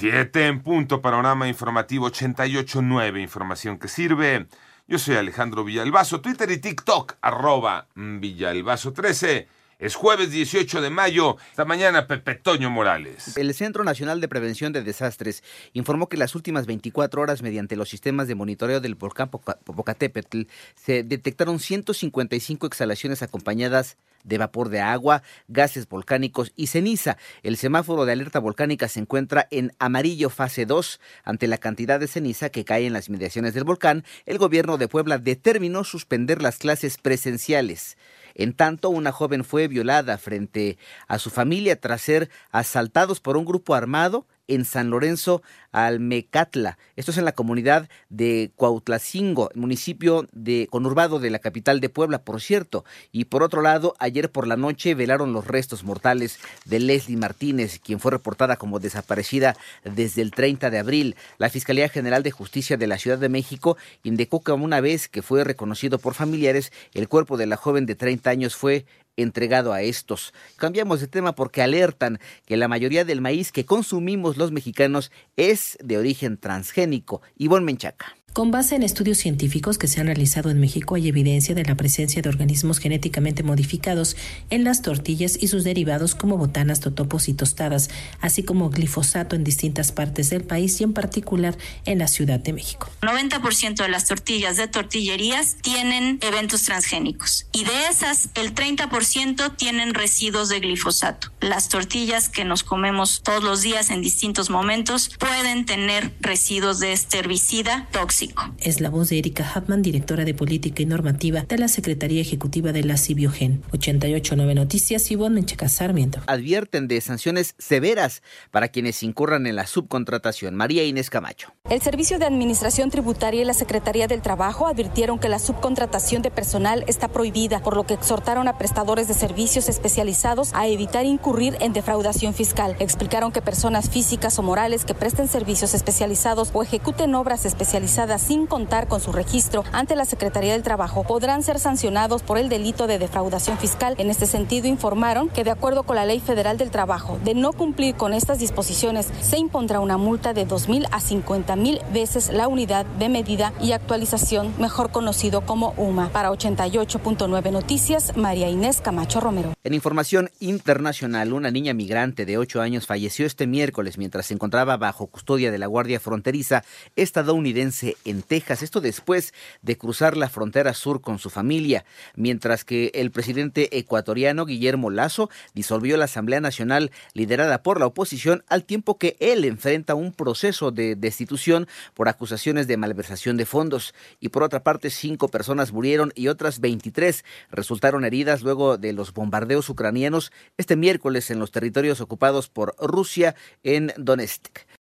Siete en punto, panorama informativo 88.9, información que sirve. Yo soy Alejandro Villalbazo, Twitter y TikTok, arroba Villalbazo13. Es jueves 18 de mayo. Esta mañana, Pepe Toño Morales. El Centro Nacional de Prevención de Desastres informó que las últimas 24 horas, mediante los sistemas de monitoreo del volcán Popocatépetl, se detectaron 155 exhalaciones acompañadas de vapor de agua, gases volcánicos y ceniza. El semáforo de alerta volcánica se encuentra en amarillo fase 2. Ante la cantidad de ceniza que cae en las inmediaciones del volcán, el gobierno de Puebla determinó suspender las clases presenciales. En tanto, una joven fue violada frente a su familia tras ser asaltados por un grupo armado en San Lorenzo Almecatla. Esto es en la comunidad de Cuautlacingo, municipio de conurbado de la capital de Puebla, por cierto. Y por otro lado, ayer por la noche velaron los restos mortales de Leslie Martínez, quien fue reportada como desaparecida desde el 30 de abril. La Fiscalía General de Justicia de la Ciudad de México indicó que una vez que fue reconocido por familiares, el cuerpo de la joven de 30 años fue entregado a estos. Cambiamos de tema porque alertan que la mayoría del maíz que consumimos los mexicanos es de origen transgénico. Ivonne Menchaca. Con base en estudios científicos que se han realizado en México, hay evidencia de la presencia de organismos genéticamente modificados en las tortillas y sus derivados como botanas, totopos y tostadas, así como glifosato en distintas partes del país y en particular en la Ciudad de México. 90% de las tortillas de tortillerías tienen eventos transgénicos y de esas el 30% tienen residuos de glifosato. Las tortillas que nos comemos todos los días en distintos momentos pueden tener residuos de este herbicida tóxico. Es la voz de Erika Hartman, directora de Política y Normativa de la Secretaría Ejecutiva de la Cibiogen. 889 Noticias, Ivonne Menchaca Sarmiento. Advierten de sanciones severas para quienes incurran en la subcontratación. María Inés Camacho. El Servicio de Administración Tributaria y la Secretaría del Trabajo advirtieron que la subcontratación de personal está prohibida, por lo que exhortaron a prestadores de servicios especializados a evitar incurrir en defraudación fiscal. Explicaron que personas físicas o morales que presten servicios especializados o ejecuten obras especializadas sin contar con su registro ante la Secretaría del Trabajo podrán ser sancionados por el delito de defraudación fiscal. En este sentido, informaron que de acuerdo con la Ley Federal del Trabajo, de no cumplir con estas disposiciones, se impondrá una multa de 2.000 a 50.000 veces la unidad de medida y actualización, mejor conocido como UMA. Para 88.9 Noticias, María Inés Camacho Romero. En información internacional, una niña migrante de 8 años falleció este miércoles mientras se encontraba bajo custodia de la Guardia Fronteriza estadounidense en Texas. Esto después de cruzar la frontera sur con su familia, mientras que el presidente ecuatoriano Guillermo Lazo disolvió la Asamblea Nacional liderada por la oposición al tiempo que él enfrenta un proceso de destitución por acusaciones de malversación de fondos. Y por otra parte, cinco personas murieron y otras 23 resultaron heridas luego de los bombardeos ucranianos este miércoles en los territorios ocupados por Rusia en Donetsk.